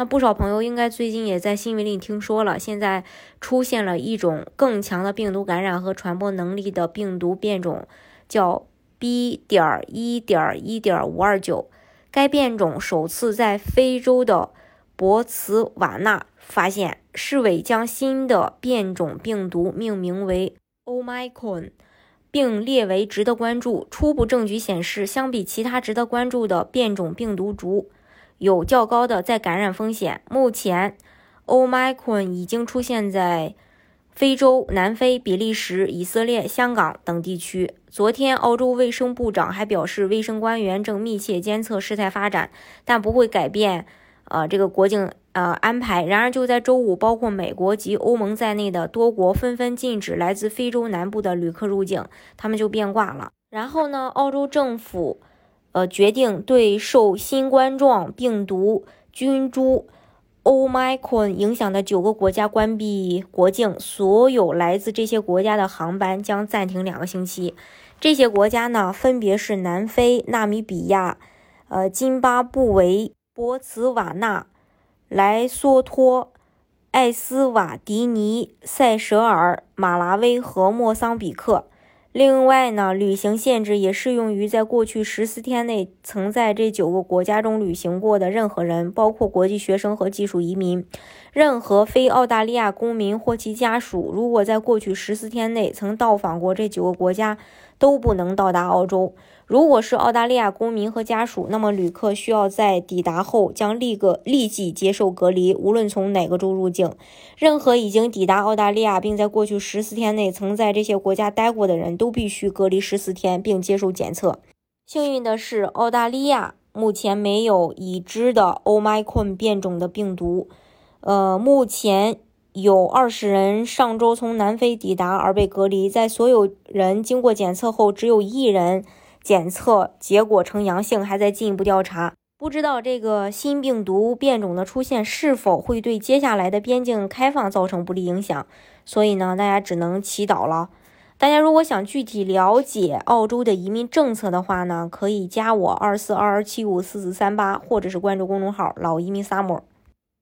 那不少朋友应该最近也在新闻里听说了，现在出现了一种更强的病毒感染和传播能力的病毒变种，叫 B. 点一点一点五二九。该变种首次在非洲的博茨瓦纳发现，世卫将新的变种病毒命名为 Omicron，并列为值得关注。初步证据显示，相比其他值得关注的变种病毒株。有较高的再感染风险。目前，Omicron 已经出现在非洲、南非、比利时、以色列、香港等地区。昨天，澳洲卫生部长还表示，卫生官员正密切监测事态发展，但不会改变呃这个国境呃安排。然而，就在周五，包括美国及欧盟在内的多国纷纷禁止来自非洲南部的旅客入境，他们就变卦了。然后呢，澳洲政府。呃，决定对受新冠状病毒菌株 Omicron 影响的九个国家关闭国境，所有来自这些国家的航班将暂停两个星期。这些国家呢，分别是南非、纳米比亚、呃，津巴布韦、博茨瓦纳、莱索托、艾斯瓦迪尼、塞舌尔、马拉维和莫桑比克。另外呢，旅行限制也适用于在过去十四天内曾在这九个国家中旅行过的任何人，包括国际学生和技术移民。任何非澳大利亚公民或其家属，如果在过去十四天内曾到访过这九个国家，都不能到达澳洲。如果是澳大利亚公民和家属，那么旅客需要在抵达后将立个立即接受隔离，无论从哪个州入境。任何已经抵达澳大利亚并在过去十四天内曾在这些国家待过的人都必须隔离十四天并接受检测。幸运的是，澳大利亚目前没有已知的 Omicron 变种的病毒。呃，目前有二十人上周从南非抵达而被隔离，在所有人经过检测后，只有一人。检测结果呈阳性，还在进一步调查。不知道这个新病毒变种的出现是否会对接下来的边境开放造成不利影响，所以呢，大家只能祈祷了。大家如果想具体了解澳洲的移民政策的话呢，可以加我二四二二七五四四三八，或者是关注公众号“老移民 summer”，